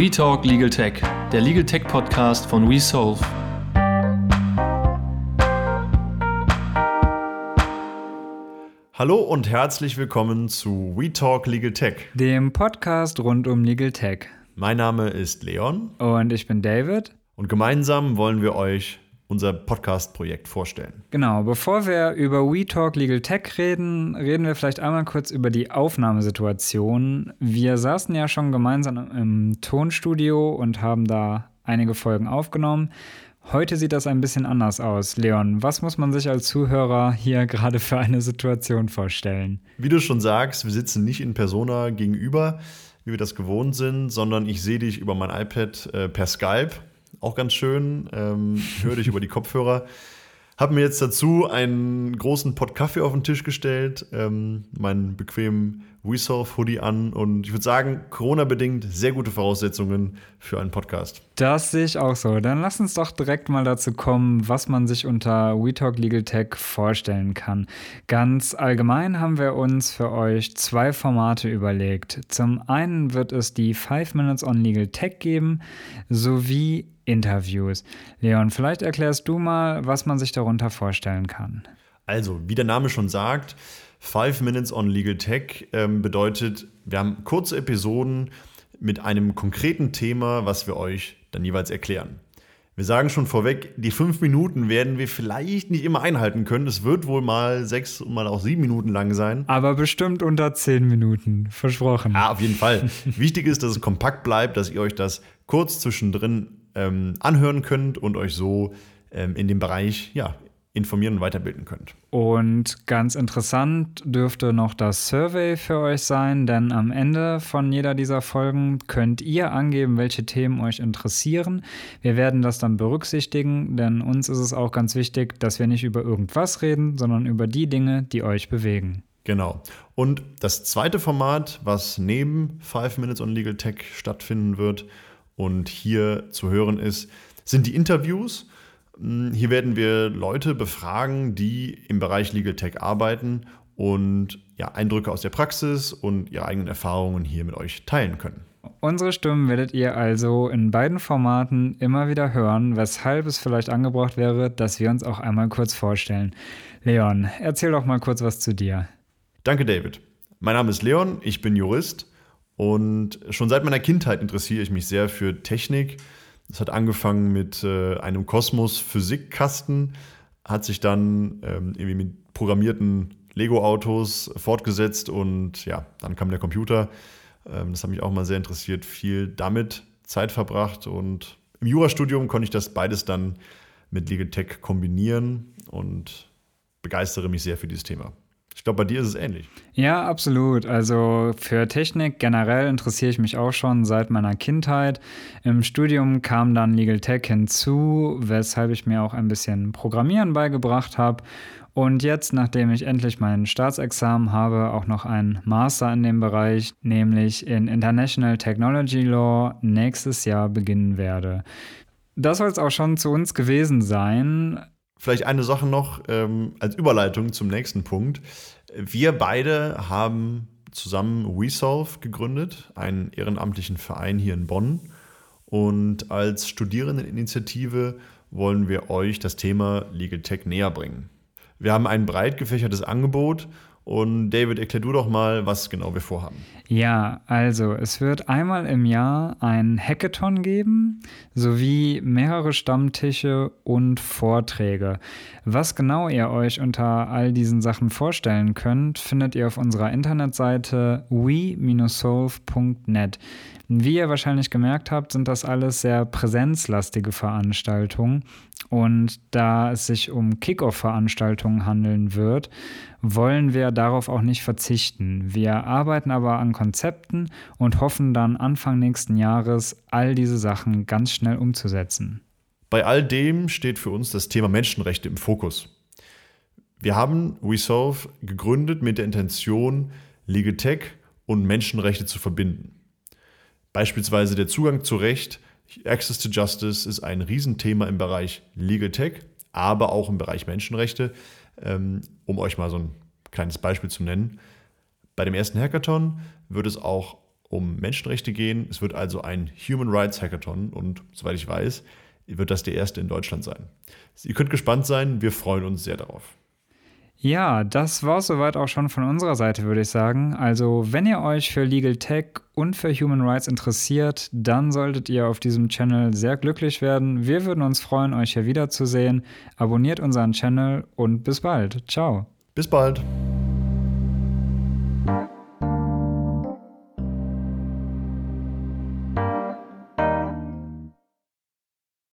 We Talk Legal Tech, der Legal Tech Podcast von WeSolve. Hallo und herzlich willkommen zu We Talk Legal Tech, dem Podcast rund um Legal Tech. Mein Name ist Leon. Und ich bin David. Und gemeinsam wollen wir euch unser Podcast-Projekt vorstellen. Genau, bevor wir über We Talk Legal Tech reden, reden wir vielleicht einmal kurz über die Aufnahmesituation. Wir saßen ja schon gemeinsam im Tonstudio und haben da einige Folgen aufgenommen. Heute sieht das ein bisschen anders aus. Leon, was muss man sich als Zuhörer hier gerade für eine Situation vorstellen? Wie du schon sagst, wir sitzen nicht in Persona gegenüber, wie wir das gewohnt sind, sondern ich sehe dich über mein iPad äh, per Skype auch ganz schön. Ähm, höre dich über die Kopfhörer. Habe mir jetzt dazu einen großen Pott Kaffee auf den Tisch gestellt, ähm, meinen bequemen WeSolve Hoodie an und ich würde sagen, Corona-bedingt sehr gute Voraussetzungen für einen Podcast. Das sehe ich auch so. Dann lass uns doch direkt mal dazu kommen, was man sich unter WeTalk Legal Tech vorstellen kann. Ganz allgemein haben wir uns für euch zwei Formate überlegt. Zum einen wird es die 5 Minutes on Legal Tech geben, sowie Interviews. Leon, vielleicht erklärst du mal, was man sich darunter vorstellen kann. Also, wie der Name schon sagt, Five Minutes on Legal Tech ähm, bedeutet, wir haben kurze Episoden mit einem konkreten Thema, was wir euch dann jeweils erklären. Wir sagen schon vorweg, die fünf Minuten werden wir vielleicht nicht immer einhalten können. Es wird wohl mal sechs, mal auch sieben Minuten lang sein. Aber bestimmt unter zehn Minuten, versprochen. Ja, auf jeden Fall. Wichtig ist, dass es kompakt bleibt, dass ihr euch das kurz zwischendrin ähm, anhören könnt und euch so ähm, in dem Bereich ja, informieren und weiterbilden könnt. Und ganz interessant dürfte noch das Survey für euch sein, denn am Ende von jeder dieser Folgen könnt ihr angeben, welche Themen euch interessieren. Wir werden das dann berücksichtigen, denn uns ist es auch ganz wichtig, dass wir nicht über irgendwas reden, sondern über die Dinge, die euch bewegen. Genau. Und das zweite Format, was neben Five Minutes on Legal Tech stattfinden wird, und hier zu hören ist, sind die Interviews. Hm, hier werden wir Leute befragen, die im Bereich Legal Tech arbeiten und ja, Eindrücke aus der Praxis und ihre eigenen Erfahrungen hier mit euch teilen können. Unsere Stimmen werdet ihr also in beiden Formaten immer wieder hören, weshalb es vielleicht angebracht wäre, dass wir uns auch einmal kurz vorstellen. Leon, erzähl doch mal kurz was zu dir. Danke, David. Mein Name ist Leon, ich bin Jurist und schon seit meiner Kindheit interessiere ich mich sehr für Technik. Das hat angefangen mit äh, einem Kosmos-Physikkasten, hat sich dann ähm, irgendwie mit programmierten Lego-Autos fortgesetzt und ja, dann kam der Computer. Ähm, das hat mich auch mal sehr interessiert, viel damit Zeit verbracht und im Jurastudium konnte ich das beides dann mit Legal Tech kombinieren und begeistere mich sehr für dieses Thema. Ich glaube, bei dir ist es ähnlich. Ja, absolut. Also für Technik generell interessiere ich mich auch schon seit meiner Kindheit. Im Studium kam dann Legal Tech hinzu, weshalb ich mir auch ein bisschen Programmieren beigebracht habe. Und jetzt, nachdem ich endlich mein Staatsexamen habe, auch noch ein Master in dem Bereich, nämlich in International Technology Law, nächstes Jahr beginnen werde. Das soll es auch schon zu uns gewesen sein. Vielleicht eine Sache noch ähm, als Überleitung zum nächsten Punkt. Wir beide haben zusammen WeSolve gegründet, einen ehrenamtlichen Verein hier in Bonn. Und als Studierendeninitiative wollen wir euch das Thema Legal Tech näher bringen. Wir haben ein breit gefächertes Angebot und David, erklär du doch mal, was genau wir vorhaben. Ja, also es wird einmal im Jahr ein Hackathon geben, sowie mehrere Stammtische und Vorträge. Was genau ihr euch unter all diesen Sachen vorstellen könnt, findet ihr auf unserer Internetseite we-solve.net. Wie ihr wahrscheinlich gemerkt habt, sind das alles sehr präsenzlastige Veranstaltungen. Und da es sich um Kickoff-Veranstaltungen handeln wird, wollen wir darauf auch nicht verzichten. Wir arbeiten aber an Konzepten und hoffen dann Anfang nächsten Jahres all diese Sachen ganz schnell umzusetzen. Bei all dem steht für uns das Thema Menschenrechte im Fokus. Wir haben WeSolve gegründet mit der Intention, Legal Tech und Menschenrechte zu verbinden. Beispielsweise der Zugang zu Recht, Access to Justice ist ein Riesenthema im Bereich Legal Tech, aber auch im Bereich Menschenrechte. Ähm, um euch mal so ein kleines Beispiel zu nennen. Bei dem ersten Hackathon wird es auch um Menschenrechte gehen. Es wird also ein Human Rights Hackathon und soweit ich weiß, wird das der erste in Deutschland sein. Ihr könnt gespannt sein, wir freuen uns sehr darauf. Ja, das war soweit auch schon von unserer Seite, würde ich sagen. Also, wenn ihr euch für Legal Tech und für Human Rights interessiert, dann solltet ihr auf diesem Channel sehr glücklich werden. Wir würden uns freuen, euch hier wiederzusehen. Abonniert unseren Channel und bis bald. Ciao. Bis bald.